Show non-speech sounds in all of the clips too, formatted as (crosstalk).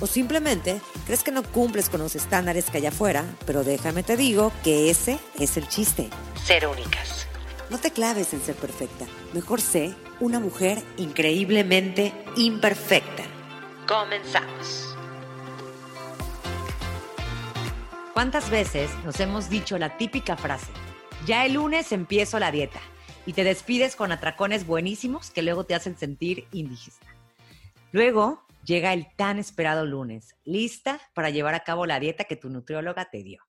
O simplemente crees que no cumples con los estándares que hay afuera, pero déjame te digo que ese es el chiste. Ser únicas. No te claves en ser perfecta. Mejor sé una mujer increíblemente imperfecta. Comenzamos. ¿Cuántas veces nos hemos dicho la típica frase? Ya el lunes empiezo la dieta y te despides con atracones buenísimos que luego te hacen sentir indigesta. Luego llega el tan esperado lunes, lista para llevar a cabo la dieta que tu nutrióloga te dio.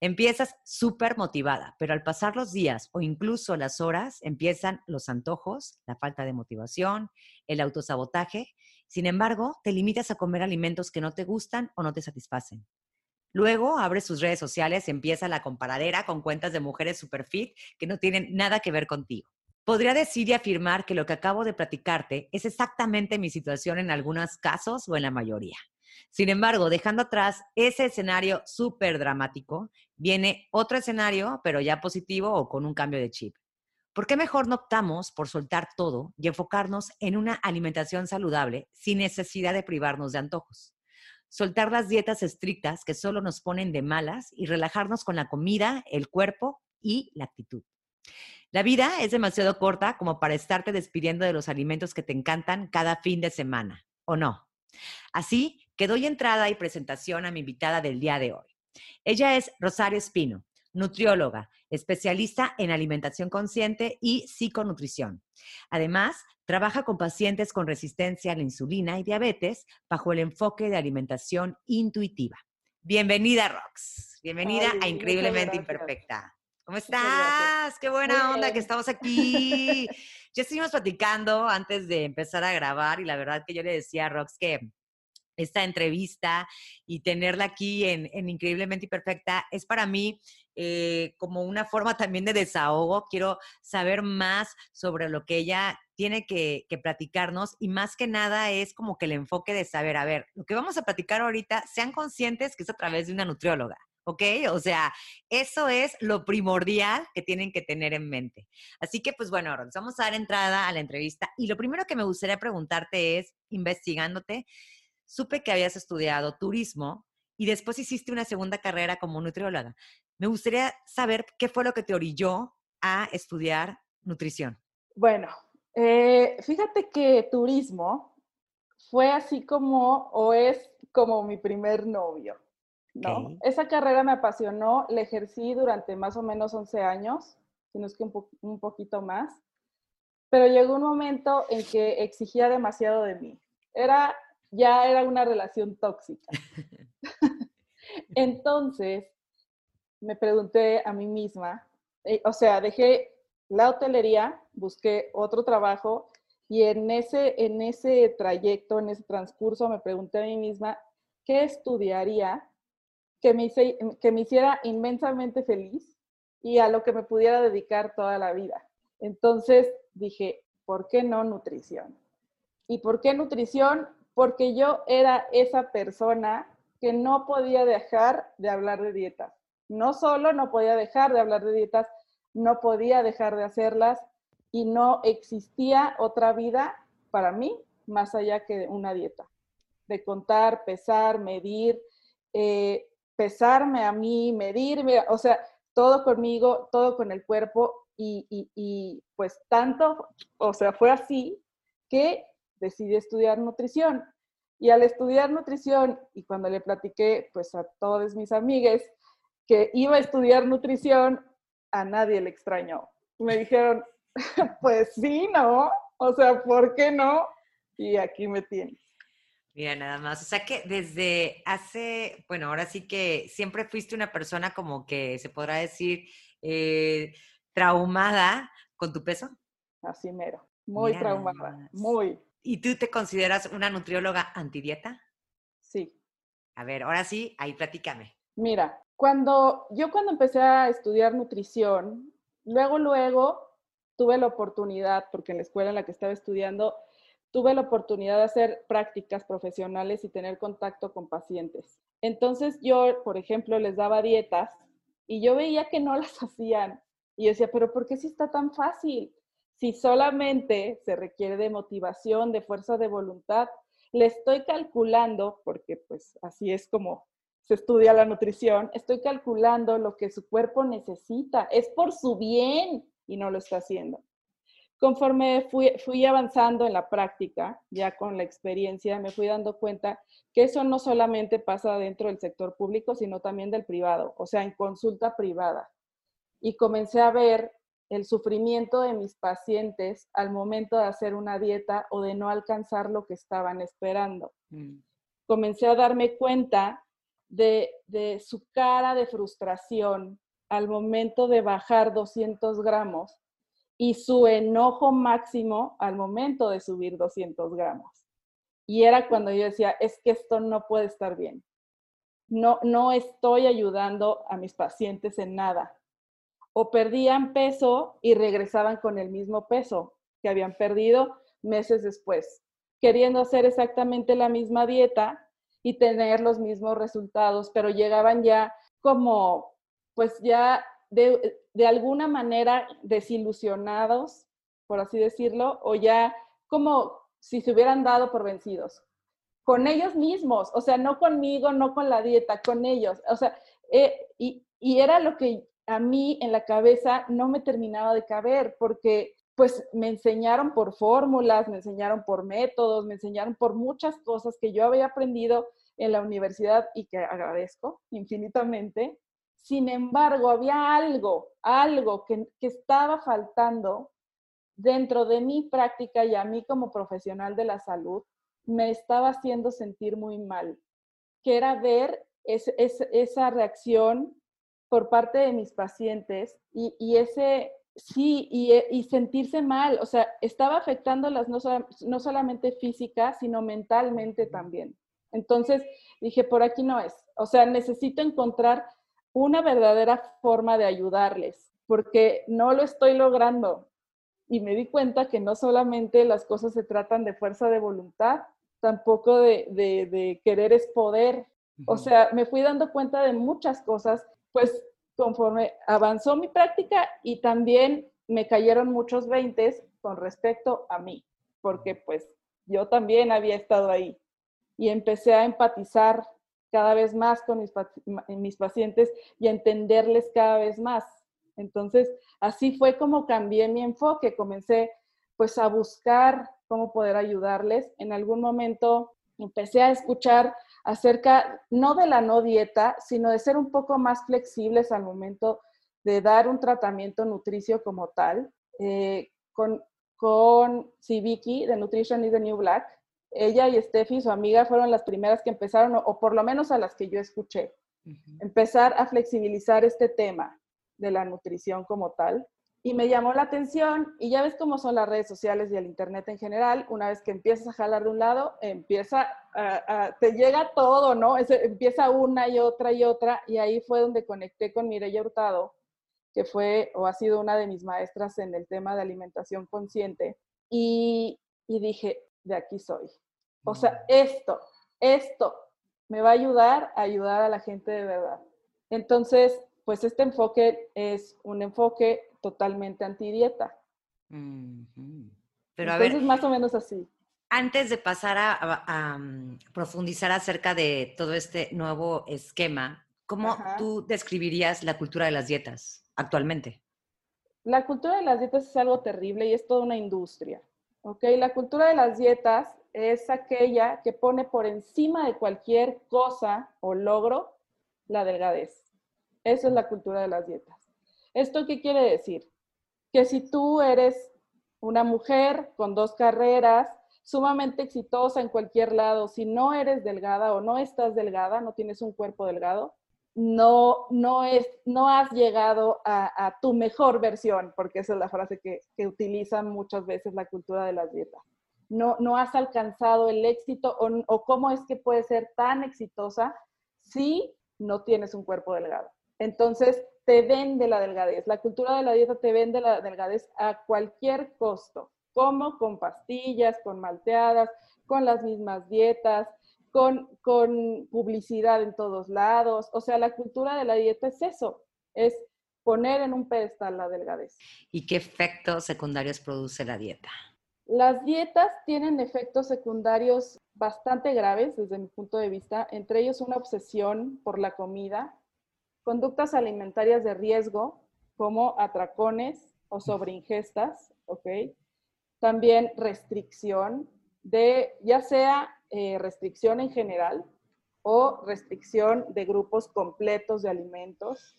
Empiezas súper motivada, pero al pasar los días o incluso las horas empiezan los antojos, la falta de motivación, el autosabotaje. Sin embargo, te limitas a comer alimentos que no te gustan o no te satisfacen. Luego abres sus redes sociales y empieza la comparadera con cuentas de mujeres super fit que no tienen nada que ver contigo. Podría decir y afirmar que lo que acabo de platicarte es exactamente mi situación en algunos casos o en la mayoría. Sin embargo, dejando atrás ese escenario súper dramático, viene otro escenario, pero ya positivo o con un cambio de chip. ¿Por qué mejor no optamos por soltar todo y enfocarnos en una alimentación saludable sin necesidad de privarnos de antojos? Soltar las dietas estrictas que solo nos ponen de malas y relajarnos con la comida, el cuerpo y la actitud. La vida es demasiado corta como para estarte despidiendo de los alimentos que te encantan cada fin de semana, ¿o no? Así que doy entrada y presentación a mi invitada del día de hoy. Ella es Rosario Espino, nutrióloga, especialista en alimentación consciente y psiconutrición. Además, trabaja con pacientes con resistencia a la insulina y diabetes bajo el enfoque de alimentación intuitiva. Bienvenida, Rox. Bienvenida a Increíblemente Imperfecta. ¿Cómo estás? Qué buena onda que estamos aquí. ya estuvimos platicando antes de empezar a grabar y la verdad que yo le decía a Rox que esta entrevista y tenerla aquí en, Increíblemente Imperfecta es para mí eh, como una forma también de desahogo. Quiero saber más sobre lo que ella tiene que, que, platicarnos y más que nada es como que el enfoque de saber, a ver, lo que vamos a platicar ahorita, sean conscientes que es a través de una nutrióloga. ¿Ok? O sea, eso es lo primordial que tienen que tener en mente. Así que, pues bueno, vamos a dar entrada a la entrevista y lo primero que me gustaría preguntarte es, investigándote, supe que habías estudiado turismo y después hiciste una segunda carrera como nutrióloga. Me gustaría saber qué fue lo que te orilló a estudiar nutrición. Bueno, eh, fíjate que turismo fue así como, o es como mi primer novio. ¿No? Esa carrera me apasionó, la ejercí durante más o menos 11 años, si no es que un, poquito más, pero llegó un momento en que exigía demasiado de mí. Era, ya era una relación tóxica. (laughs) Entonces, me pregunté a mí misma, eh, o sea, dejé la hotelería, busqué otro trabajo y en ese, en ese trayecto, en ese transcurso, me pregunté a mí misma, ¿qué estudiaría que me, hiciera inmensamente feliz y a lo que me pudiera dedicar toda la vida. Entonces dije, ¿por qué no nutrición? ¿Y por qué nutrición? Porque yo era esa persona que no podía dejar de hablar de dietas. No solo no podía dejar de hablar de dietas, no podía dejar de hacerlas y no existía otra vida para mí más allá que una dieta. De contar, pesar, medir, eh, pesarme a mí, medirme, o sea, todo conmigo, todo con el cuerpo y, pues tanto, o sea, fue así que decidí estudiar nutrición. Y al estudiar nutrición y cuando le platiqué pues a todos mis amigues que iba a estudiar nutrición, a nadie le extrañó. Me dijeron, (laughs) pues sí, ¿no? O sea, ¿por qué no? Y aquí me tienes. Mira, nada más. O sea que desde hace, bueno, ahora sí que siempre fuiste una persona como que se podrá decir eh, traumada con tu peso. Así mero, muy traumada, muy. ¿Y tú te consideras una nutrióloga antidieta? Sí. A ver, ahora sí, ahí platícame. Mira, Cuando yo cuando empecé a estudiar nutrición, luego, luego tuve la oportunidad, porque en la escuela en la que estaba estudiando, tuve la oportunidad de hacer prácticas profesionales y tener contacto con pacientes. Entonces yo, por ejemplo, les daba dietas y yo veía que no (laughs) las hacían. Y yo decía, pero ¿por qué si está tan fácil? Si solamente se requiere de motivación, de fuerza de voluntad, le estoy calculando, porque pues así es como se estudia la nutrición, estoy calculando lo que su cuerpo necesita, es por su bien y no lo está haciendo. Conforme fui, fui avanzando en la práctica, ya con la experiencia, me fui dando cuenta que eso no solamente pasa dentro del sector público, sino también del privado, o sea, en consulta privada. Y comencé a ver el sufrimiento de mis pacientes al momento de hacer una dieta o de no alcanzar lo que estaban esperando. Mm. Comencé a darme cuenta de, su cara de frustración al momento de bajar 200 gramos y su enojo máximo al momento de subir 200 gramos. Y era cuando yo decía, es que esto no puede estar bien. No, no estoy ayudando a mis pacientes en nada. O perdían peso y regresaban con el mismo peso que habían perdido meses después, queriendo hacer exactamente la misma dieta y tener los mismos resultados, pero llegaban ya como, pues ya de, alguna manera desilusionados, por así decirlo, o ya como si se hubieran dado por vencidos, con ellos mismos, o sea, no conmigo, no con la dieta, con ellos, o sea, eh, y, y era lo que a mí en la cabeza no me terminaba de caber, porque pues me enseñaron por fórmulas, me enseñaron por métodos, me enseñaron por muchas cosas que yo había aprendido en la universidad y que agradezco infinitamente. Sin embargo, había algo, algo que, que estaba faltando dentro de mi práctica y a mí como profesional de la salud, me estaba haciendo sentir muy mal, que era ver esa reacción por parte de mis pacientes y, y ese Sí, eh, y, sentirse mal, o sea, estaba afectándolas no, no solamente física, sino mentalmente también. Entonces dije, por aquí no es. O sea, necesito encontrar una verdadera forma de ayudarles, porque no lo estoy logrando. Y me di cuenta que no solamente las cosas se tratan de fuerza de voluntad, tampoco de, de, de querer es poder. O sea, me fui dando cuenta de muchas cosas, pues conforme avanzó mi práctica y también me cayeron muchos veintes con respecto a mí, porque pues yo también había estado ahí y empecé a empatizar cada vez más con mis, mis pacientes y entenderles cada vez más. Entonces, así fue como cambié mi enfoque, comencé pues a buscar cómo poder ayudarles. En algún momento empecé a escuchar acerca no de la no dieta, sino de ser un poco más flexibles al momento de dar un tratamiento nutricio como tal. Eh, con, con Civiki de Nutrition is the New Black, ella y Steffi, su amiga, fueron las primeras que empezaron, o por lo menos a las que yo escuché, empezar a flexibilizar este tema de la nutrición como tal y me llamó la atención y ya ves cómo son las redes sociales y el internet en general, una vez que empiezas a jalar de un lado, empieza a, te llega todo, ¿no? empieza una y otra y otra y ahí fue donde conecté con Mireya Hurtado, que fue o ha sido una de mis maestras en el tema de alimentación consciente y, y dije, de aquí soy. O sea, mm. esto, esto me va a ayudar a ayudar a la gente de verdad. Entonces, pues este enfoque es un enfoque totalmente antidieta. Pero a ver, más o menos así. Antes de pasar a, mm, profundizar acerca de todo este nuevo esquema, ¿cómo tú describirías la cultura de las dietas actualmente? La cultura de las dietas es algo terrible y es toda una industria. ¿ok? La cultura de las dietas es aquella que pone por encima de cualquier cosa o logro la delgadez. Esa es la cultura de las dietas. ¿Esto qué quiere decir? Que si tú eres una mujer con dos carreras, sumamente exitosa en cualquier lado, si no eres delgada o no estás delgada, no tienes un cuerpo delgado, no, no, es, no has llegado a, tu mejor versión, porque esa es la frase que, que utilizan muchas veces la cultura de las dietas. No, no has alcanzado el éxito o, cómo es que puedes ser tan exitosa si no tienes un cuerpo delgado. Entonces, te vende la delgadez. La cultura de la dieta te vende la delgadez a cualquier costo, como con pastillas, con malteadas, con las mismas dietas, con, con publicidad en todos lados. O sea, la cultura de la dieta es eso, es poner en un pedestal la delgadez. ¿Y qué efectos secundarios produce la dieta? Las dietas tienen efectos secundarios bastante graves desde mi punto de vista, entre ellos una obsesión por la comida, conductas alimentarias de riesgo como atracones o sobreingestas, ¿ok? También restricción de, ya sea eh, restricción en general o restricción de grupos completos de alimentos.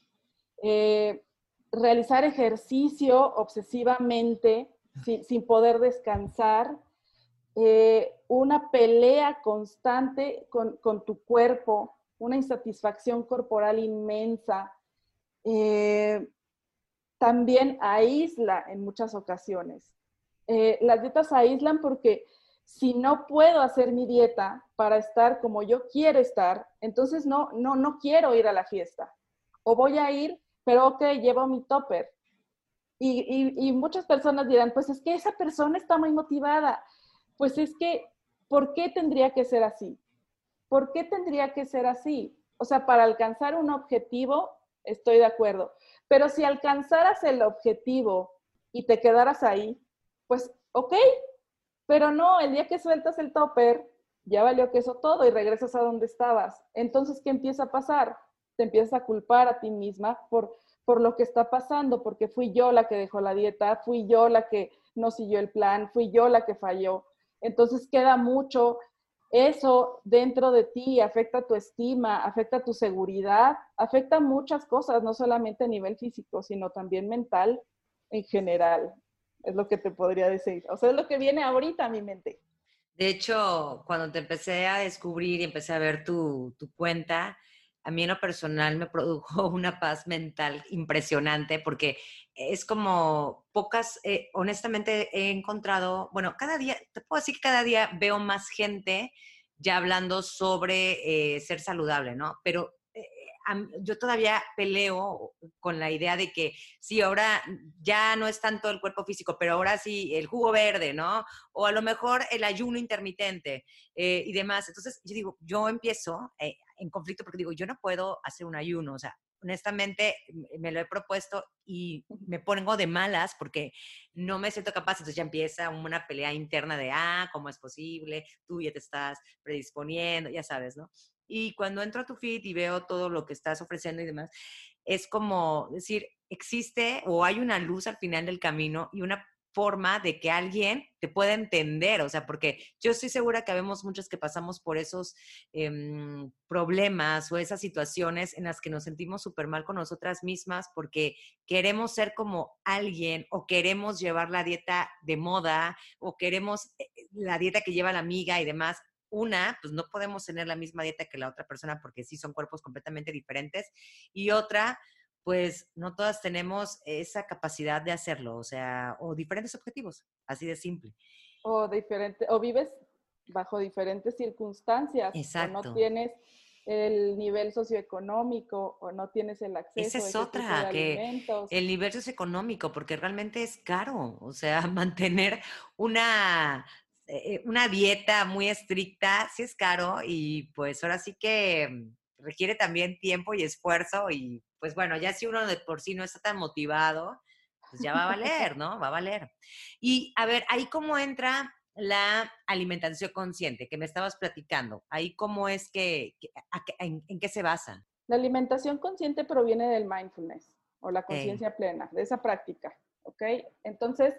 Eh, realizar ejercicio obsesivamente sin, poder descansar, eh, una pelea constante con, tu cuerpo, una insatisfacción corporal inmensa, eh, también aísla en muchas ocasiones. Eh, las dietas aíslan porque si no puedo hacer mi dieta para estar como yo quiero estar, entonces no, no, no quiero ir a la fiesta. O voy a ir, pero ok, llevo mi topper. Y, muchas personas dirán, pues es que esa persona está muy motivada. Pues es que, ¿por qué tendría que ser así? ¿Por qué tendría que ser así? O sea, para alcanzar un objetivo, estoy de acuerdo. Pero si alcanzaras el objetivo y te quedaras ahí, pues ok. Pero no, el día que sueltas el topper, ya valió que eso todo y regresas a donde estabas. Entonces, ¿qué empieza a pasar? Te empiezas a culpar a ti misma por por lo que está pasando, porque fui yo la que dejó la dieta, fui yo la que no siguió el plan, fui yo la que falló. Entonces queda mucho eso dentro de ti, afecta tu estima, afecta tu seguridad, afecta muchas cosas, no solamente a nivel físico, sino también mental en general. Es lo que te podría decir. O sea, es lo que viene ahorita a mi mente. De hecho, cuando te empecé a descubrir y empecé a ver tu, tu cuenta, a mí en lo personal me produjo (laughs) una paz mental impresionante porque es como pocas, eh, honestamente he encontrado, bueno, cada día, te puedo decir que cada día veo más gente ya hablando sobre eh, ser saludable, ¿no? Pero yo todavía peleo con la idea de que sí, ahora ya no es tanto el cuerpo físico, pero ahora sí el jugo verde, ¿no? O a lo mejor el ayuno intermitente eh, y demás. Entonces, yo digo, yo empiezo eh, en conflicto porque digo, yo no puedo hacer un ayuno, o sea, honestamente me lo he propuesto y me pongo de malas porque no me siento capaz, entonces ya empieza una pelea interna de, ah, ¿cómo es posible? Tú ya te estás predisponiendo, ya sabes, ¿no? Y cuando entro a tu feed y veo todo lo que estás ofreciendo y demás, es como decir, existe o hay una luz al final del camino y una forma de que alguien te pueda entender, o sea, porque yo estoy segura que vemos muchos que pasamos por esos em, problemas o esas situaciones en las que nos sentimos súper mal con nosotras mismas porque queremos ser como alguien o queremos llevar la dieta de moda o queremos eh, la dieta que lleva la amiga y demás una, pues no podemos tener la misma dieta que la otra persona porque sí son cuerpos completamente diferentes. Y otra, pues no todas tenemos esa capacidad de hacerlo, o sea, o diferentes objetivos, así de simple. O diferente, o vives bajo diferentes circunstancias. Exacto. O no tienes el nivel socioeconómico o no tienes el acceso Esa es otra, que el nivel socioeconómico, porque realmente es caro, o sea, (laughs) mantener una eh, una dieta muy estricta, sí es caro y pues ahora sí que requiere también tiempo y esfuerzo y pues bueno, ya si uno de por sí no está tan motivado, pues ya va a (laughs) valer, ¿no? Va a valer. Y a ver, ahí cómo entra la alimentación consciente que me estabas platicando. Ahí cómo es que, en, qué se basa. La alimentación consciente proviene del mindfulness o la conciencia plena, de esa práctica, ¿ok? Entonces,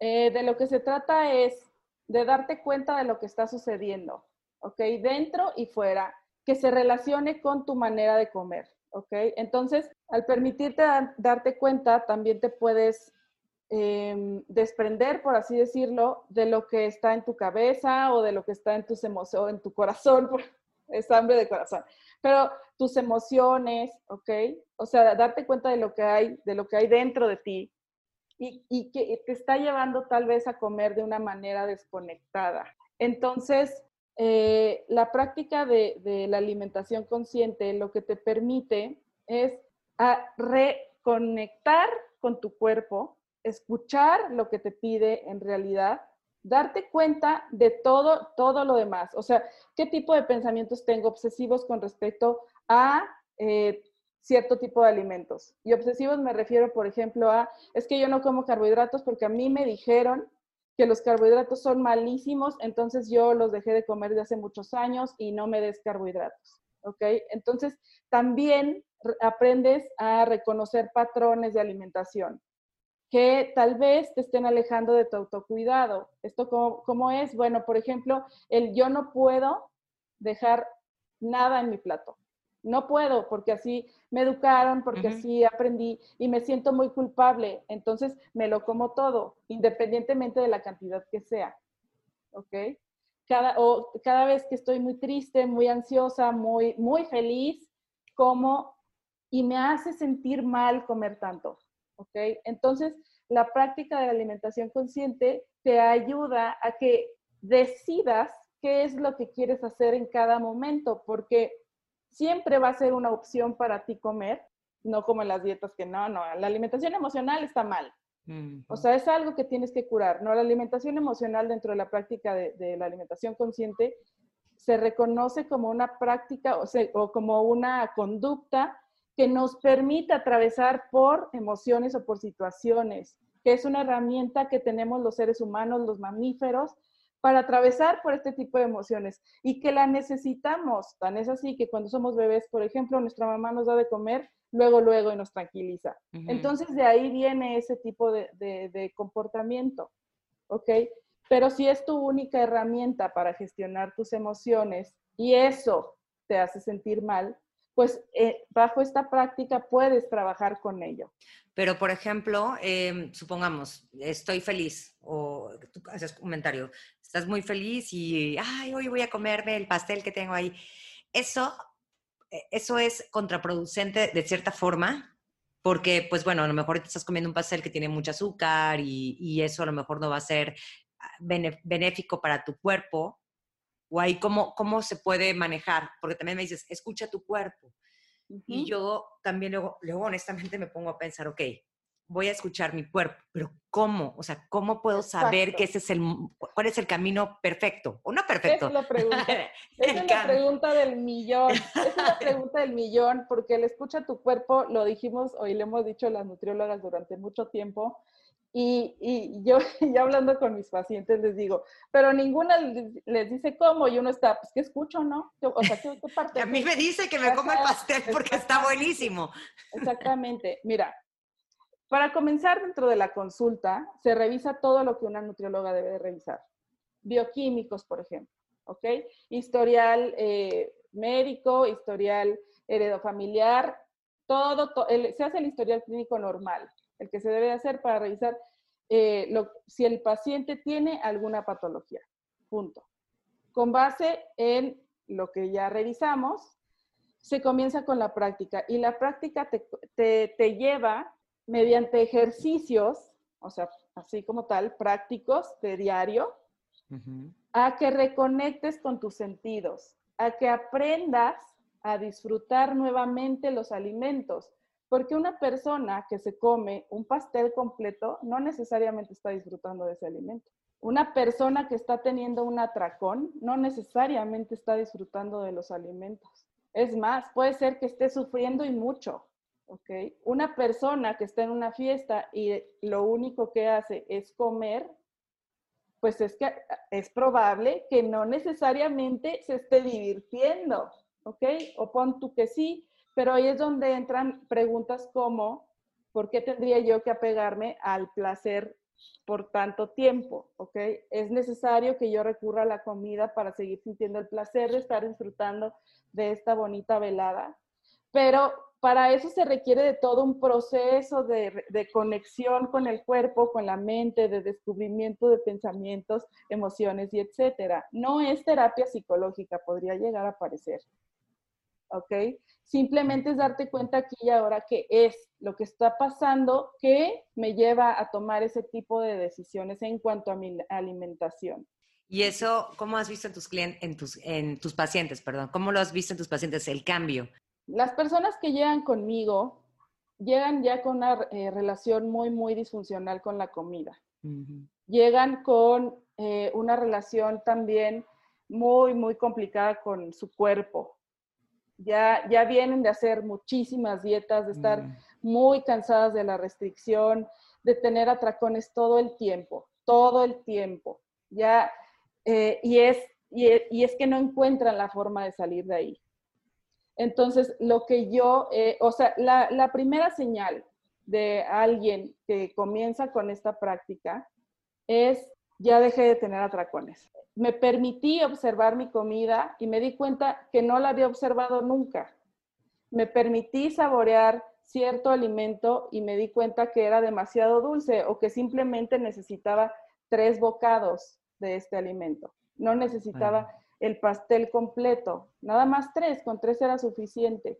eh, de lo que se trata es de darte cuenta de lo que está sucediendo, ¿ok? Dentro y fuera, que se relacione con tu manera de comer, ¿ok? Entonces, al permitirte darte cuenta, también te puedes em, desprender, por así decirlo, de lo que está en tu cabeza o de lo que está en tus emociones, en tu corazón, (laughs) es hambre de corazón, pero tus emociones, ¿ok? O sea, darte cuenta de lo que hay, de lo que hay dentro de ti, y, que te está llevando tal vez a comer de una manera desconectada. Entonces, eh, la práctica de, la alimentación consciente lo que te permite es reconectar con tu cuerpo, escuchar lo que te pide en realidad, darte cuenta de todo, todo lo demás. O sea, qué tipo de pensamientos tengo obsesivos con respecto a eh, cierto tipo de alimentos. Y obsesivos me refiero, por ejemplo, a, es que yo no como carbohidratos porque a mí me dijeron que los carbohidratos son malísimos, entonces yo los dejé de comer de hace muchos años y no me des carbohidratos. ¿Ok? Entonces, también aprendes a reconocer patrones de alimentación que tal vez te estén alejando de tu autocuidado. ¿Esto cómo, cómo es? Bueno, por ejemplo, el yo no puedo dejar nada en mi plato. No puedo porque así me educaron, porque así aprendí y me siento muy culpable. Entonces me lo como todo, independientemente de la cantidad que sea. ¿Ok? Cada, o cada vez que estoy muy triste, muy ansiosa, muy, muy feliz, como y me hace sentir mal comer tanto. ¿Ok? Entonces, la práctica de la alimentación consciente te ayuda a que decidas qué es lo que quieres hacer en cada momento, porque siempre va a ser una opción para ti comer, no como en las dietas que no, no, la alimentación emocional está mal. O sea, es algo que tienes que curar, ¿no? La alimentación emocional dentro de la práctica de, la alimentación consciente se reconoce como una práctica o, o como una conducta que nos permite atravesar por emociones o por situaciones, que es una herramienta que tenemos los seres humanos, los mamíferos, para atravesar por este tipo de emociones y que la necesitamos. Tan es así que cuando somos bebés, por ejemplo, nuestra mamá nos da de comer, luego, luego y nos tranquiliza. Entonces de ahí viene ese tipo de, de, comportamiento, ¿ok? Pero si es tu única herramienta para gestionar tus emociones y eso te hace sentir mal, pues eh, bajo esta práctica puedes trabajar con ello. Pero, por ejemplo, em, supongamos, estoy feliz o tú haces comentario, estás muy feliz y, ay, hoy voy a comerme el pastel que tengo ahí. Eso, e, eso es contraproducente de cierta forma, porque, pues bueno, a lo mejor te estás comiendo un pastel que tiene mucho azúcar y, y eso a lo mejor no va a ser ah, benéfico para tu cuerpo, o ahí cómo, cómo se puede manejar, porque también me dices, escucha tu cuerpo. Y yo también luego, luego honestamente me pongo a pensar, ok, voy a escuchar mi cuerpo, pero ¿cómo? O sea, ¿cómo puedo saber que ese es el, cuál es el camino perfecto o no perfecto? Es la pregunta. (laughs) es la pregunta del millón. Es la (laughs) pregunta del millón, porque el escucha tu cuerpo, lo dijimos, hoy le hemos dicho a las nutriólogas durante mucho tiempo, y, y, yo (laughs) ya hablando con mis pacientes les digo, pero ninguna les dice cómo y uno está, pues, ¿qué escucho, no? O sea, ¿qué, parte? a mí me dice que me come el pastel porque está buenísimo. Exactamente. Mira, para comenzar dentro de la consulta, se revisa todo lo que una nutrióloga debe de revisar. Bioquímicos, por ejemplo, ¿ok? Historial eh, médico, historial heredofamiliar, todo, se hace el historial clínico normal el que se debe hacer para revisar eh, si el paciente tiene alguna patología. Punto. Con base en lo que ya revisamos, se comienza con la práctica y la práctica te, lleva mediante ejercicios, o sea, así como tal, prácticos de diario, a que reconectes con tus sentidos, a que aprendas a disfrutar nuevamente los alimentos. Porque una persona que se come un pastel completo no necesariamente está disfrutando de ese alimento. Una persona que está teniendo un atracón no necesariamente está disfrutando de los alimentos. Es más, puede ser que esté sufriendo y mucho. ¿ok? Una persona que está en una fiesta y lo único que hace es comer, pues es que es probable que no necesariamente se esté divirtiendo. ¿ok? O pon tú que sí, pero ahí es donde entran preguntas como, ¿por qué tendría yo que apegarme al placer por tanto tiempo? ¿Ok? Es necesario que yo recurra a la comida para seguir sintiendo el placer de estar disfrutando de esta bonita velada. Pero para eso se requiere de todo un proceso de, de, conexión con el cuerpo, con la mente, de descubrimiento de pensamientos, emociones y etcétera. No es terapia psicológica, podría llegar a parecer. ¿Ok? Simplemente es darte cuenta aquí y ahora que es lo que está pasando que me lleva a tomar ese tipo de decisiones en cuanto a mi alimentación. ¿Y eso cómo has visto en tus clientes, en tus, en tus pacientes, perdón? ¿Cómo lo has visto en tus pacientes, el cambio? Las personas que llegan conmigo llegan ya con una eh, relación muy, muy disfuncional con la comida. Llegan con eh, una relación también muy, muy complicada con su cuerpo. Ya, ya vienen de hacer muchísimas dietas, de estar mm. muy cansadas de la restricción, de tener atracones todo el tiempo, todo el tiempo. Ya, eh, y, es, y, es que no encuentran la forma de salir de ahí. Entonces, lo que yo, eh, o sea, la, la, primera señal de alguien que comienza con esta práctica es ya dejé de tener atracones. Me permití observar mi comida y me di cuenta que no la había observado nunca. Me permití saborear cierto alimento y me di cuenta que era demasiado dulce o que simplemente necesitaba tres bocados de este alimento. No necesitaba el pastel completo, nada más tres, con tres era suficiente.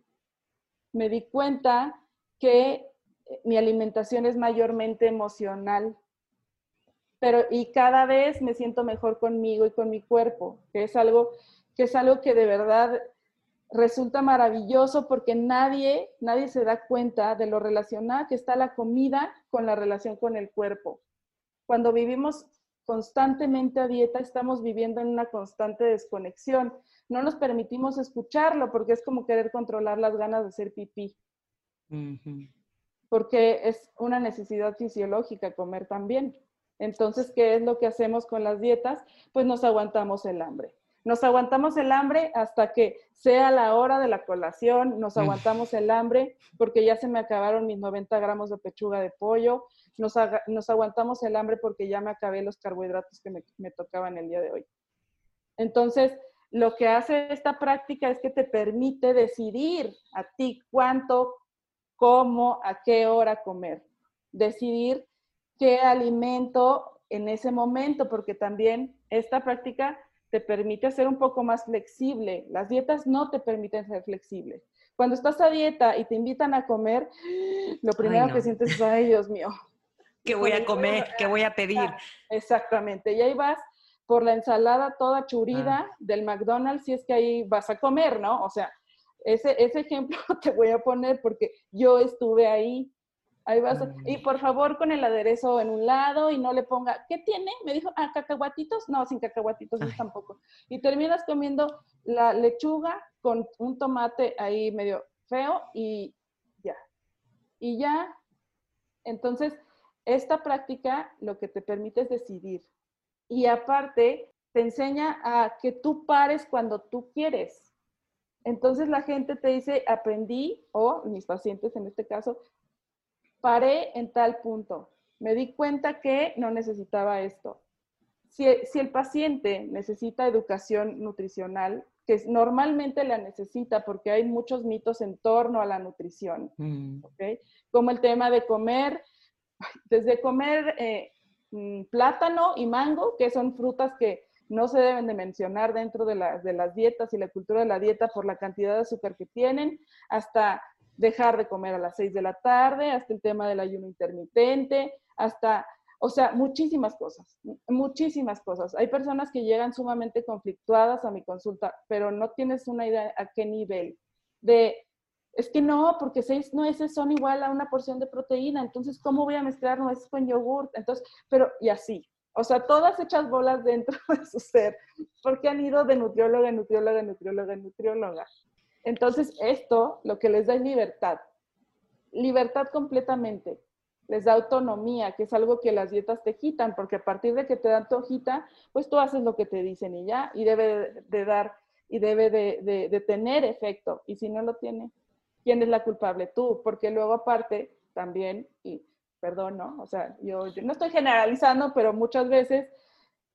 Me di cuenta que mi alimentación es mayormente emocional pero y cada vez me siento mejor conmigo y con mi cuerpo, que es algo que es algo que de verdad resulta maravilloso porque nadie nadie se da cuenta de lo relacionada que está la comida con la relación con el cuerpo. Cuando vivimos constantemente a dieta, estamos viviendo en una constante desconexión. No nos permitimos escucharlo porque es como querer controlar las ganas de hacer pipí. Porque es una necesidad fisiológica comer también. Entonces, ¿qué es lo que hacemos con las dietas? Pues nos aguantamos el hambre. Nos aguantamos el hambre hasta que sea la hora de la colación, nos aguantamos el hambre porque ya se me acabaron mis 90 gramos de pechuga de pollo, nos, aguantamos el hambre porque ya me acabé los carbohidratos que me, me tocaban el día de hoy. Entonces, lo que hace esta práctica es que te permite decidir a ti cuánto, cómo, a qué hora comer. Decidir qué alimento en ese momento, porque también esta práctica te permite ser un poco más flexible. Las dietas no te permiten ser flexible. Cuando estás a dieta y te invitan a comer, (gasps) lo primero que sientes es, ay, Dios mío. ¿Qué voy a comer? ¿Qué voy a (laughs) pedir? Exactamente. Y ahí vas por la ensalada toda churida ah. del McDonald's, si es que ahí vas a comer, ¿no? O sea, ese, ese ejemplo (laughs) te voy a poner porque yo estuve ahí Ahí vas. Y mm. por favor, con el aderezo en un lado y no le ponga, ¿qué tiene? Me dijo, ah, cacahuatitos. No, sin cacahuatitos tampoco. Y terminas comiendo la lechuga con un tomate ahí medio feo y ya. Y ya. Entonces, esta práctica lo que te permite es decidir. Y aparte, te enseña a que tú pares cuando tú quieres. Entonces la gente te dice, aprendí, o mis pacientes en este caso, paré en tal punto. Me di cuenta que no necesitaba esto. Si, el paciente necesita educación nutricional, que normalmente la necesita porque hay muchos mitos en torno a la nutrición, mm. como el tema de comer, desde comer eh, mm, plátano y mango, que son frutas que no se deben de mencionar dentro de, de las dietas y la cultura de la dieta por la cantidad de azúcar que tienen, hasta dejar de comer a las 6 de la tarde, hasta el tema del ayuno intermitente, hasta, o sea, muchísimas cosas, muchísimas cosas. Hay personas que llegan sumamente conflictuadas a mi consulta, pero no tienes una idea a qué nivel de es que no, porque seis nueces son igual a una porción de proteína, entonces, ¿cómo voy a mezclar nueces con yogurt? Entonces, pero, y así. O sea, todas hechas bolas (laughs) dentro de su ser, porque han ido de nutrióloga nutrióloga nutrióloga nutrióloga. Entonces, esto lo que les da es libertad, libertad completamente. Les da autonomía, que es algo que las dietas te quitan, porque a partir de que te dan tu hojita, pues tú haces lo que te dicen y ya, y debe de dar y debe de, tener efecto. Y si no lo tiene, ¿quién es la culpable? Tú, porque luego aparte también, y perdón, ¿no? O sea, yo, yo no estoy generalizando, pero muchas veces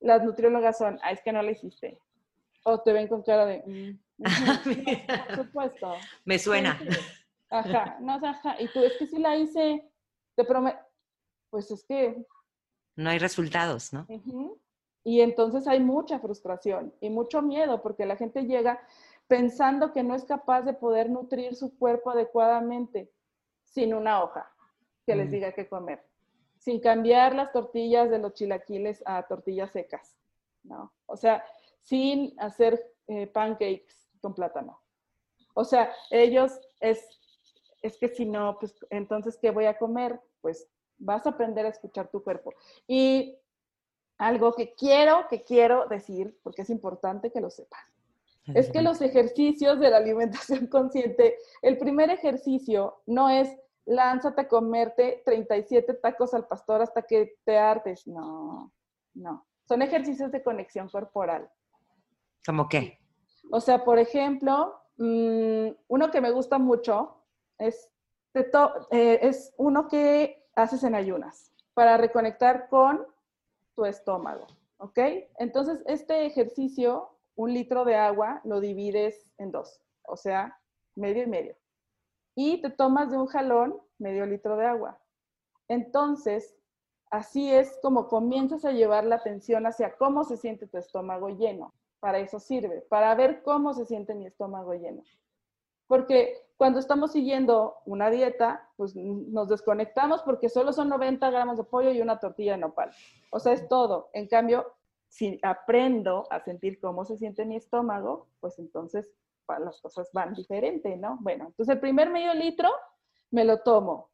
las nutriólogas son, ah, es que no le hiciste. O te ven con cara de, mm, (laughs) por supuesto. Me suena. (laughs) Ajá, no, ajá. Y tú, es que si la hice, te prometo, pues es que... No hay resultados, ¿no? Y entonces hay mucha frustración y mucho miedo porque la gente llega pensando que no es capaz de poder nutrir su cuerpo adecuadamente sin una hoja que les mm. diga qué comer, sin cambiar las tortillas de los chilaquiles a tortillas secas ¿no? O sea, sin hacer eh, pancakes con plátano. O sea, ellos es, es que si no, pues entonces, ¿qué voy a comer? Pues vas a aprender a escuchar tu cuerpo. Y algo que quiero, que quiero decir, porque es importante que lo sepas, es que los ejercicios de la alimentación (laughs) consciente, el primer ejercicio no es lánzate a comerte 37 tacos al pastor hasta que te hartes. No, no. Son ejercicios de conexión corporal. ¿Cómo qué? O sea, por ejemplo, mm, uno que me gusta mucho es, eh, es uno que haces en ayunas para reconectar con tu estómago. ¿Ok? Entonces, este ejercicio un litro de agua lo divides en dos, o sea, medio y medio. Y te tomas de un jalón medio litro de agua. Entonces, así es como comienzas a llevar la atención hacia cómo se siente tu estómago lleno. Para eso sirve, para ver cómo se siente mi estómago lleno. Porque cuando estamos siguiendo una dieta, pues nos desconectamos porque solo son 90 gramos de pollo y una tortilla de nopal. O sea, es todo. En cambio, si aprendo a sentir cómo se siente mi estómago, pues entonces las cosas van diferente, ¿no? Bueno, entonces el primer medio litro me lo tomo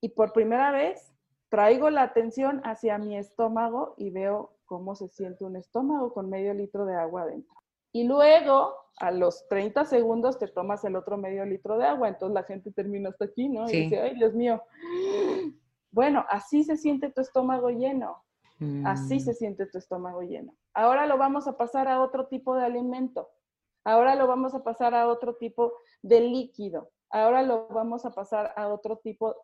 y por primera vez traigo la atención hacia mi estómago y veo cómo se siente un estómago con medio litro de agua adentro. Y luego, a los 30 segundos, te tomas el otro medio litro de agua. Entonces la gente termina hasta aquí, ¿no? Y dice, ay, Dios mío. Bueno, así se siente tu estómago lleno. Así se mm. siente tu estómago lleno. Ahora lo vamos a pasar a otro tipo de alimento. Ahora lo vamos a pasar a otro tipo de líquido. Ahora lo vamos a pasar a otro tipo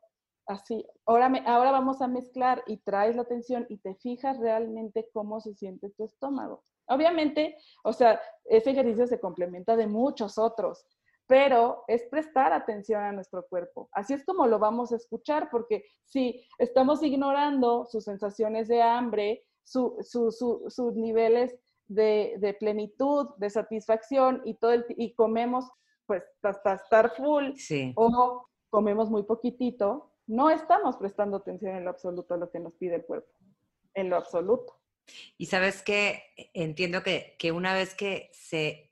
así. Ahora, me, ahora vamos a mezclar y traes la atención y te fijas realmente cómo se siente tu estómago. Obviamente, o sea, ese ejercicio se complementa de muchos otros pero es prestar atención a nuestro cuerpo. Así es como lo vamos a escuchar, porque si estamos ignorando sus sensaciones de hambre, sus niveles de, plenitud, de satisfacción y, todo y comemos pues hasta estar full o comemos muy poquitito, no estamos prestando atención en lo absoluto a lo que nos pide el cuerpo, en lo absoluto. Y sabes que entiendo que, que una vez que se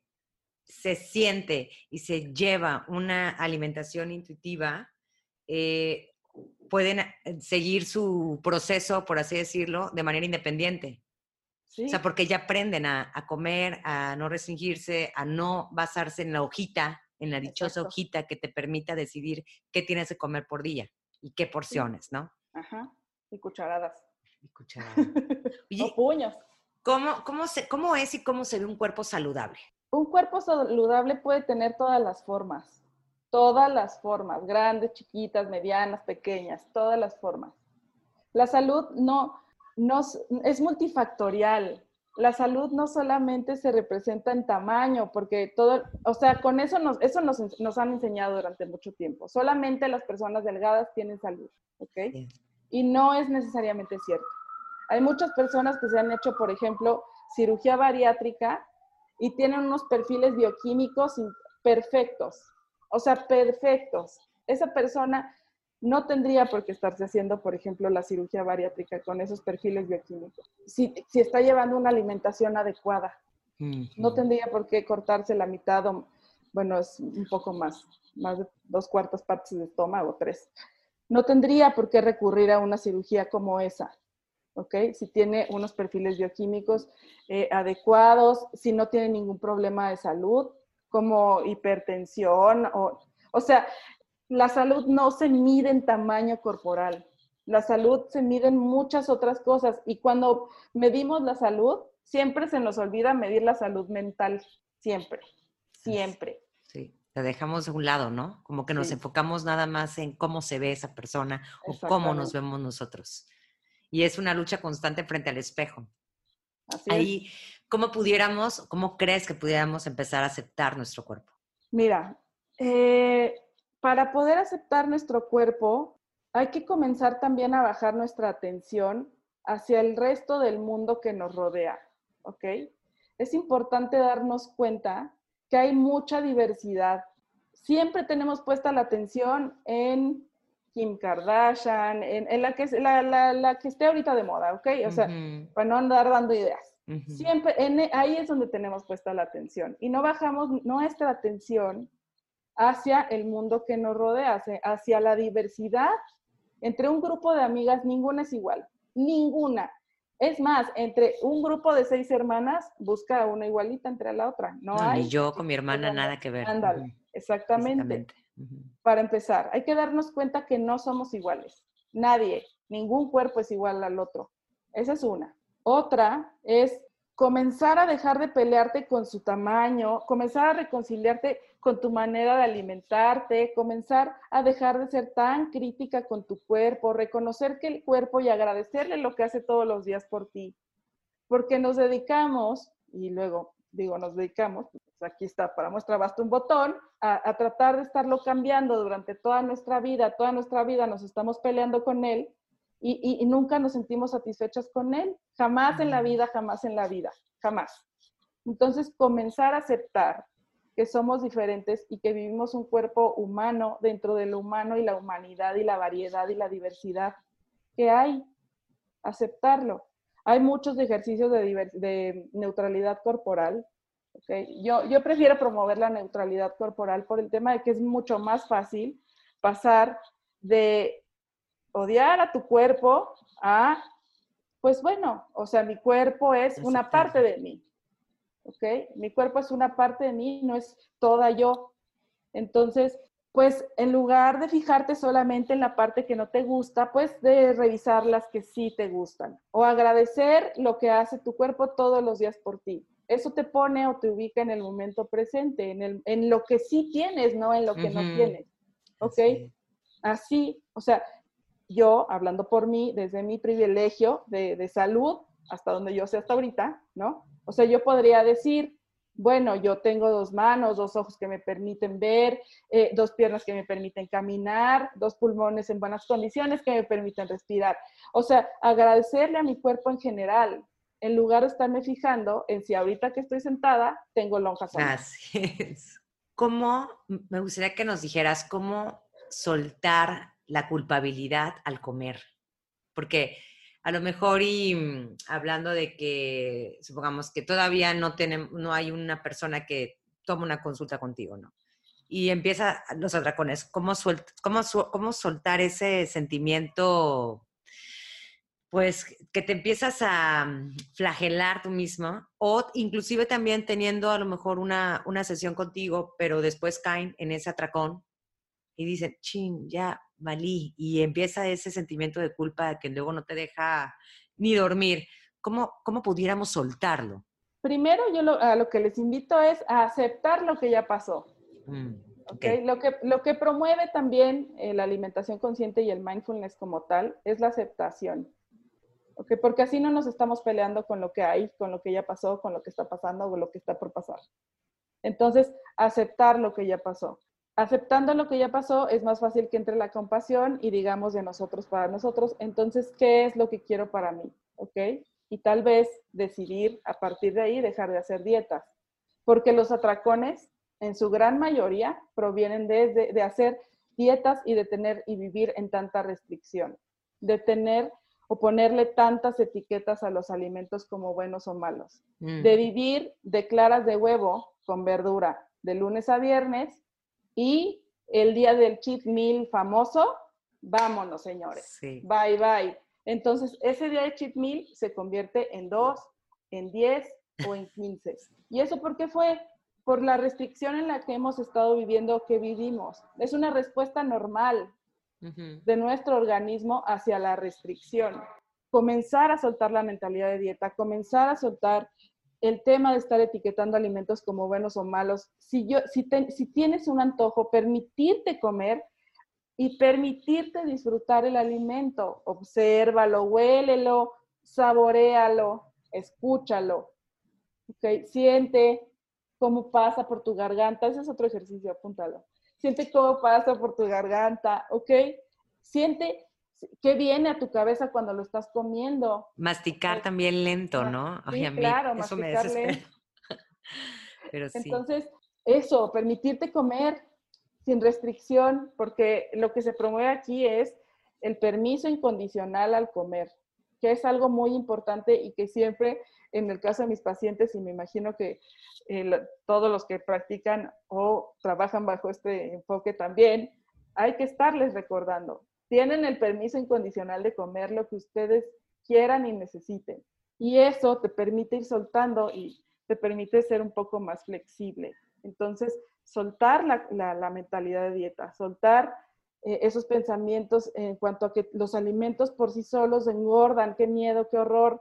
se siente y se lleva una alimentación intuitiva, eh, pueden eh, seguir su proceso, por así decirlo, de manera independiente. O sea, porque ya aprenden a, comer, a no restringirse, a no basarse en la hojita, en la dichosa hojita que te permita decidir qué tienes que comer por día y qué porciones, ¿no? Ajá. Y cucharadas. Y cucharadas. (laughs) o puños. ¿cómo, cómo, ¿Cómo es y cómo se ve un cuerpo saludable? Un cuerpo saludable puede tener todas las formas, todas las formas, grandes, chiquitas, medianas, pequeñas, todas las formas. La salud no, no es multifactorial. La salud no solamente se representa en tamaño, porque todo, o sea, con eso nos, eso nos, nos han enseñado durante mucho tiempo. Solamente las personas delgadas tienen salud, ¿ok? Y no es necesariamente cierto. Hay muchas personas que se han hecho, por ejemplo, cirugía bariátrica y tienen unos perfiles bioquímicos perfectos, o sea, perfectos. Esa persona no tendría por qué estarse haciendo, por ejemplo, la cirugía bariátrica con esos perfiles bioquímicos. Si, está llevando una alimentación adecuada, no tendría por qué cortarse la mitad o, bueno, es un poco más, más de dos cuartas partes de estómago, tres. No tendría por qué recurrir a una cirugía como esa. Si tiene unos perfiles bioquímicos eh, adecuados, si no tiene ningún problema de salud, como hipertensión, o, o sea, la salud no se mide en tamaño corporal, la salud se mide en muchas otras cosas y cuando medimos la salud, siempre se nos olvida medir la salud mental, siempre, siempre. Sí, la dejamos de un lado, ¿no? Como que nos enfocamos nada más en cómo se ve esa persona o cómo nos vemos nosotros y es una lucha constante frente al espejo. Ahí, ¿cómo pudiéramos, cómo crees que pudiéramos empezar a aceptar nuestro cuerpo? Mira, eh, para poder aceptar nuestro cuerpo, hay que comenzar también a bajar nuestra atención hacia el resto del mundo que nos rodea, ¿ok? Es importante darnos cuenta que hay mucha diversidad. Siempre tenemos puesta la atención en Kim Kardashian, en, la, que, la, la, que esté ahorita de moda, ¿ok? O sea, para no andar dando ideas. Siempre, e, ahí es donde tenemos puesta la atención y no bajamos nuestra atención hacia el mundo que nos rodea, hacia la diversidad. Entre un grupo de amigas, ninguna es igual, ninguna. Es más, entre un grupo de seis hermanas, busca una igualita entre la otra. No, hay. Ni yo con mi hermana nada que ver. Ándale, exactamente. Para empezar, hay que darnos cuenta que no somos iguales. Nadie, ningún cuerpo es igual al otro. Esa es una. Otra es comenzar a dejar de pelearte con su tamaño, comenzar a reconciliarte con tu manera de alimentarte, comenzar a dejar de ser tan crítica con tu cuerpo, reconocer que el cuerpo y agradecerle lo que hace todos los días por ti. Porque nos dedicamos, y luego digo nos dedicamos, pues aquí está, para muestra basta un botón, a, tratar de estarlo cambiando durante toda nuestra vida, toda nuestra vida nos estamos peleando con él y, nunca nos sentimos satisfechas con él. Jamás en la vida, jamás en la vida, jamás. Entonces, comenzar a aceptar que somos diferentes y que vivimos un cuerpo humano dentro de lo humano y la humanidad y la variedad y la diversidad que hay. Aceptarlo. Hay muchos ejercicios de, de neutralidad corporal. ¿okay? Yo, yo prefiero promover la neutralidad corporal por el tema de que es mucho más fácil pasar de odiar a tu cuerpo a, pues bueno, o sea, mi cuerpo es una parte de mí, ¿ok? Mi cuerpo es una parte de mí, no es toda yo. Entonces, pues en lugar de fijarte solamente en la parte que no te gusta, pues de revisar las que sí te gustan o agradecer lo que hace tu cuerpo todos los días por ti. Eso te pone o te ubica en el momento presente, en, el, en lo que sí tienes, no en lo que no tienes. ¿Ok? Así, o sea, yo, hablando por mí, desde mi privilegio de, salud, hasta donde yo sé hasta ahorita, ¿no? O sea, yo podría decir, bueno, yo tengo dos manos, dos ojos que me permiten ver, eh, dos piernas que me permiten caminar, dos pulmones en buenas condiciones que me permiten respirar. O sea, agradecerle a mi cuerpo en general, en lugar de estarme fijando en si ahorita que estoy sentada tengo lonjas. Así. (laughs) ¿Cómo, me gustaría que nos dijeras, cómo soltar la culpabilidad al comer. Porque a lo mejor y mm, hablando de que, supongamos que todavía no, tenemos, no hay una persona que toma una consulta contigo, ¿no? Y empieza los atracones, ¿cómo, cómo, cómo soltar ese sentimiento, pues, que te empiezas a mm, flagelar tú mismo? O inclusive también teniendo a lo mejor una, una sesión contigo, pero después caen en ese atracón y dicen, ching, ya valí, y empieza ese sentimiento de culpa que luego no te deja ni dormir. ¿Cómo, cómo pudiéramos soltarlo? Primero, yo lo, a lo que les invito es a aceptar lo que ya pasó. Mm, okay. Lo, que, lo que promueve también eh, la alimentación consciente y el mindfulness como tal es la aceptación. Okay, porque así no nos estamos peleando con lo que hay, con lo que ya pasó, con lo que está pasando o lo que está por pasar. Entonces, aceptar lo que ya pasó aceptando lo que ya pasó, es más fácil que entre la compasión y digamos de nosotros para nosotros, entonces, ¿qué es lo que quiero para mí? ¿Ok? Y tal vez decidir a partir de ahí dejar de hacer dietas, porque los atracones, en su gran mayoría, provienen de, de, hacer dietas y de tener y vivir en tanta restricción, de tener o ponerle tantas etiquetas a los alimentos como buenos o malos, mm. de vivir de claras de huevo con verdura de lunes a viernes y el día del cheat meal famoso, vámonos, señores. Bye, bye. Entonces, ese día de cheat meal se convierte en dos, en diez o en quince. ¿Y eso por qué fue? Por la restricción en la que hemos estado viviendo, que vivimos. Es una respuesta normal de nuestro organismo hacia la restricción. Comenzar a soltar la mentalidad de dieta, comenzar a soltar el tema de estar etiquetando alimentos como buenos o malos, si, yo, si, tienes un antojo, permitirte comer y permitirte disfrutar el alimento, obsérvalo, huélelo, saborealo, escúchalo, ¿okay? siente cómo pasa por tu garganta, ese es otro ejercicio, apúntalo, siente cómo pasa por tu garganta, ¿ok? Siente ¿Qué viene a tu cabeza cuando lo estás comiendo? Masticar también lento, ¿no? sí, claro, eso me (laughs) Pero sí. Entonces, eso, permitirte comer sin restricción, porque lo que se promueve aquí es el permiso incondicional al comer, que es algo muy importante y que siempre en el caso de mis pacientes, y me imagino que eh, todos los que practican o trabajan bajo este enfoque también, hay que estarles recordando. Tienen el permiso incondicional de comer lo que ustedes quieran y necesiten. Y eso te permite ir soltando y te permite ser un poco más flexible. Entonces, soltar la, mentalidad de dieta, soltar eh, esos pensamientos en cuanto a que los alimentos por sí solos engordan, qué miedo, qué horror.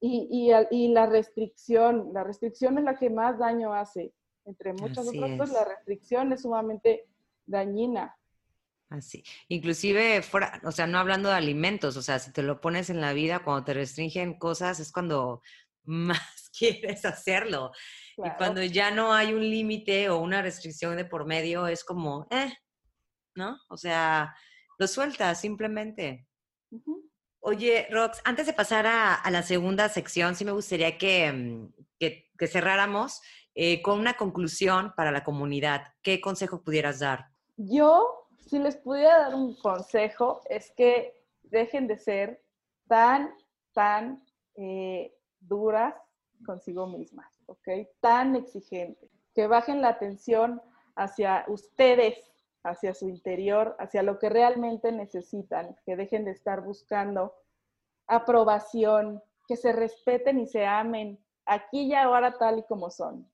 Y, y, la restricción, la restricción es la que más daño hace. Entre muchas otras cosas, la restricción es sumamente dañina. Así. Inclusive fuera, o sea, no hablando de alimentos, o sea, si te lo pones en la vida, cuando te restringen cosas, es cuando (laughs) más quieres hacerlo. Y cuando ya no hay un límite o una restricción de por medio, es como, eh, ¿no? O sea, lo sueltas simplemente. Oye, Rox, antes de pasar a, la segunda sección, sí me gustaría que, mm, que, cerráramos eh, con una conclusión para la comunidad. ¿Qué consejo pudieras dar? Yo si les pudiera dar un consejo, es que dejen de ser tan, tan eh, duras consigo mismas, ¿ok? Tan exigentes. Que bajen la atención hacia ustedes, hacia su interior, hacia lo que realmente necesitan, que dejen de estar buscando aprobación, que se respeten y se amen aquí y ahora tal y como son.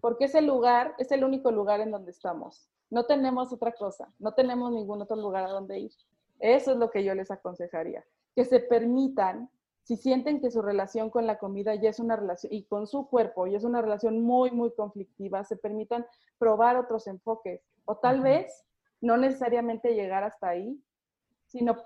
Porque ese lugar es el único lugar en donde estamos. No tenemos otra cosa, no tenemos ningún otro lugar a donde ir. Eso es lo que yo les aconsejaría, que se permitan, si sienten que su relación con la comida ya es una relación, y con su cuerpo ya es una relación muy, muy conflictiva, se permitan probar otros enfoques. O tal vez no necesariamente llegar hasta ahí, sino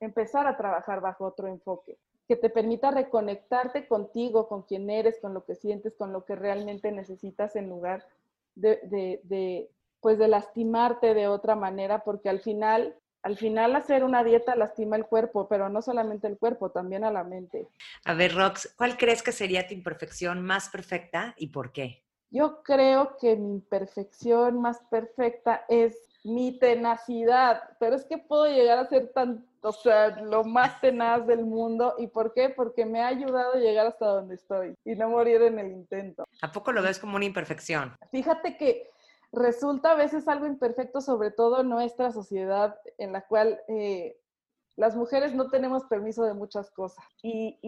empezar a trabajar bajo otro enfoque que te permita reconectarte contigo, con quien eres, con lo que sientes, con lo que realmente necesitas en lugar de, pues de lastimarte de otra manera, porque al final, al final hacer una dieta lastima el cuerpo, pero no solamente el cuerpo, también a la mente. A ver, Rox, ¿cuál crees que sería tu imperfección más perfecta y por qué? Yo creo que mi imperfección más perfecta es mi tenacidad, pero es que puedo llegar a ser tan, o sea, lo más tenaz del mundo. ¿Y por qué? Porque me ha ayudado a llegar hasta donde estoy y no morir en el intento. ¿A poco lo ves como una imperfección? Fíjate que resulta a veces algo imperfecto, sobre todo en nuestra sociedad en la cual eh, las mujeres no tenemos permiso de muchas cosas y,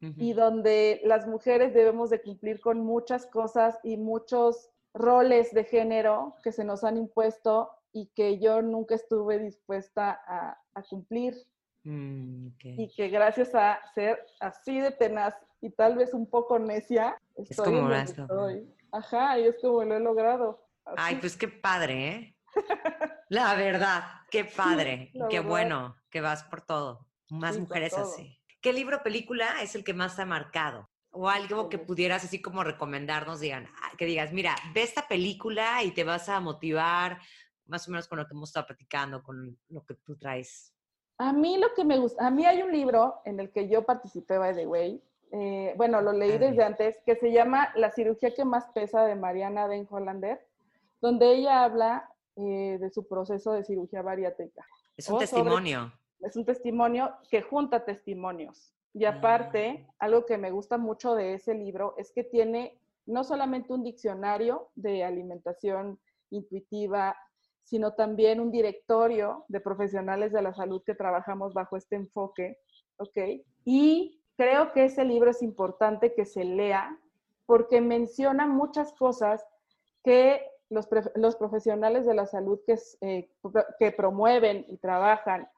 y, donde las mujeres debemos de cumplir con muchas cosas y muchos roles de género que se nos han impuesto y que yo nunca estuve dispuesta a, cumplir. Mm, y que gracias a ser así de tenaz y tal vez un poco necia, estoy es como estoy. Ajá, y es como lo he logrado. Ay, pues qué padre, ¿eh? (laughs) La verdad, qué padre. qué bueno que vas por todo. Más mujeres así. ¿Qué libro o película es el que más te ha marcado? O algo que pudieras así como recomendarnos, digan, ah, que digas, mira, ve esta película y te vas a motivar más o menos con lo que hemos estado platicando, con lo que tú traes. A mí lo que me gusta, a mí hay un libro en el que yo participé, by the way, eh, bueno, lo leí desde antes, que se llama La cirugía que más pesa de Mariana Den Hollander donde ella habla eh, de su proceso de cirugía bariátrica. Es un testimonio. es un testimonio que junta testimonios. Y aparte, ah. algo que me gusta mucho de ese libro es que tiene no solamente un diccionario de alimentación intuitiva, sino también un directorio de profesionales de la salud que trabajamos bajo este enfoque, ¿ok? Y creo que ese libro es importante que se lea porque menciona muchas cosas que los, los profesionales de la salud que, eh, que promueven y trabajan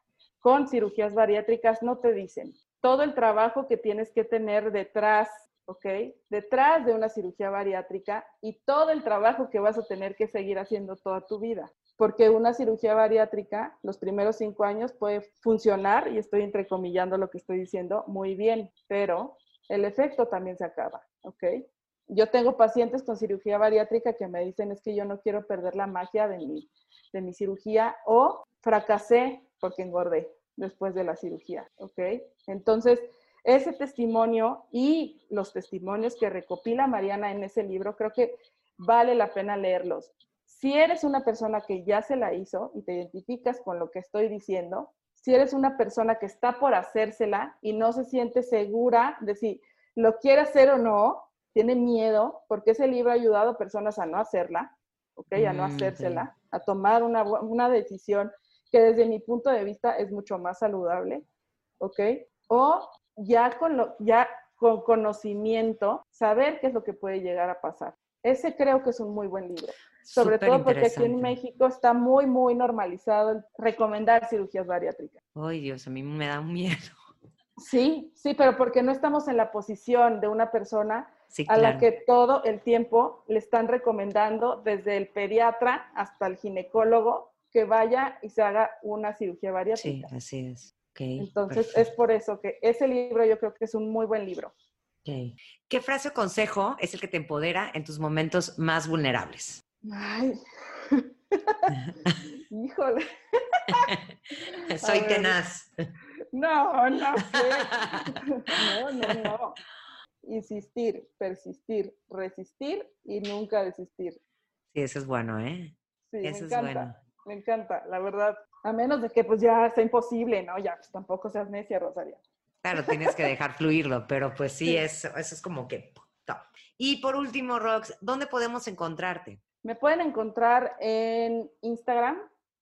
con cirugías bariátricas no te dicen todo el trabajo que tienes que tener detrás, ¿ok? Detrás de una cirugía bariátrica y todo el trabajo que vas a tener que seguir haciendo toda tu vida. Porque una cirugía bariátrica, los primeros cinco años puede funcionar, y estoy entrecomillando lo que estoy diciendo, muy bien, pero el efecto también se acaba, ¿ok? Yo tengo pacientes con cirugía bariátrica que me dicen es que yo no quiero perder la magia de mi, de mi cirugía o fracasé porque engordé después de la cirugía, ¿ok? Entonces, ese testimonio y los testimonios que recopila Mariana en ese libro, creo que vale la pena leerlos. Si eres una persona que ya se la hizo y te identificas con lo que estoy diciendo, si eres una persona que está por hacérsela y no se siente segura de si lo quiere hacer o no, tiene miedo, porque ese libro ha ayudado a personas a no hacerla, ¿ok? A no Mm, hacérsela, a tomar una, una decisión que desde mi punto de vista es mucho más saludable, ¿ok? O ya con, lo, ya con conocimiento, saber qué es lo que puede llegar a pasar. Ese creo que es un muy buen libro. Sobre Súper todo porque aquí en. México está muy, muy normalizado el recomendar cirugías bariátricas. Ay, Dios, a mí me da un miedo. Sí, sí, pero porque no estamos en la posición de una persona Sí, a la que todo el tiempo le están recomendando, desde el pediatra hasta el ginecólogo, que vaya y se haga una cirugía Sí, bariátrica. así es. Entonces, es por eso que ese libro yo creo que es un muy buen libro. ¿Qué frase o consejo es el que te empodera en tus momentos más vulnerables? Ay. (laughs) Híjole. (laughs) Soy tenaz. No, no sé. (laughs) No, no, no. Insistir, persistir, resistir y nunca desistir. Sí, eso es bueno, ¿eh? Sí, Eso me es encanta. bueno. Me encanta, la verdad. A menos de que pues ya sea imposible, ¿no? Ya, pues tampoco seas necia, Rosaria. Claro, tienes que dejar fluirlo, pero pues sí, Sí. eso, eso es como que top. Y por último, Rox, ¿dónde podemos encontrarte? Me pueden encontrar en Instagram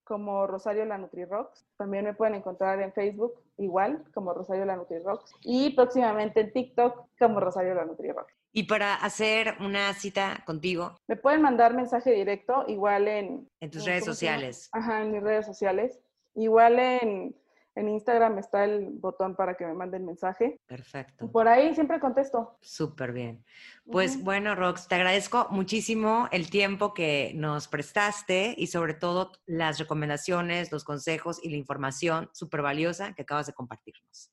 como Rosario la NutriRocks. También me pueden encontrar en Facebook igual como Rosario la NutriRocks. Y próximamente en TikTok como Rosario la NutriRocks. Y para hacer una cita contigo Me pueden mandar mensaje directo igual en... en tus en- redes sociales. Ajá, en mis redes sociales. Igual en, en Instagram está el botón para que me manden mensaje. Perfecto. Por ahí siempre contesto. Súper bien. Pues bueno, Rox, te agradezco muchísimo el tiempo que nos prestaste y sobre todo las recomendaciones, los consejos y la información súper valiosa que acabas de compartirnos.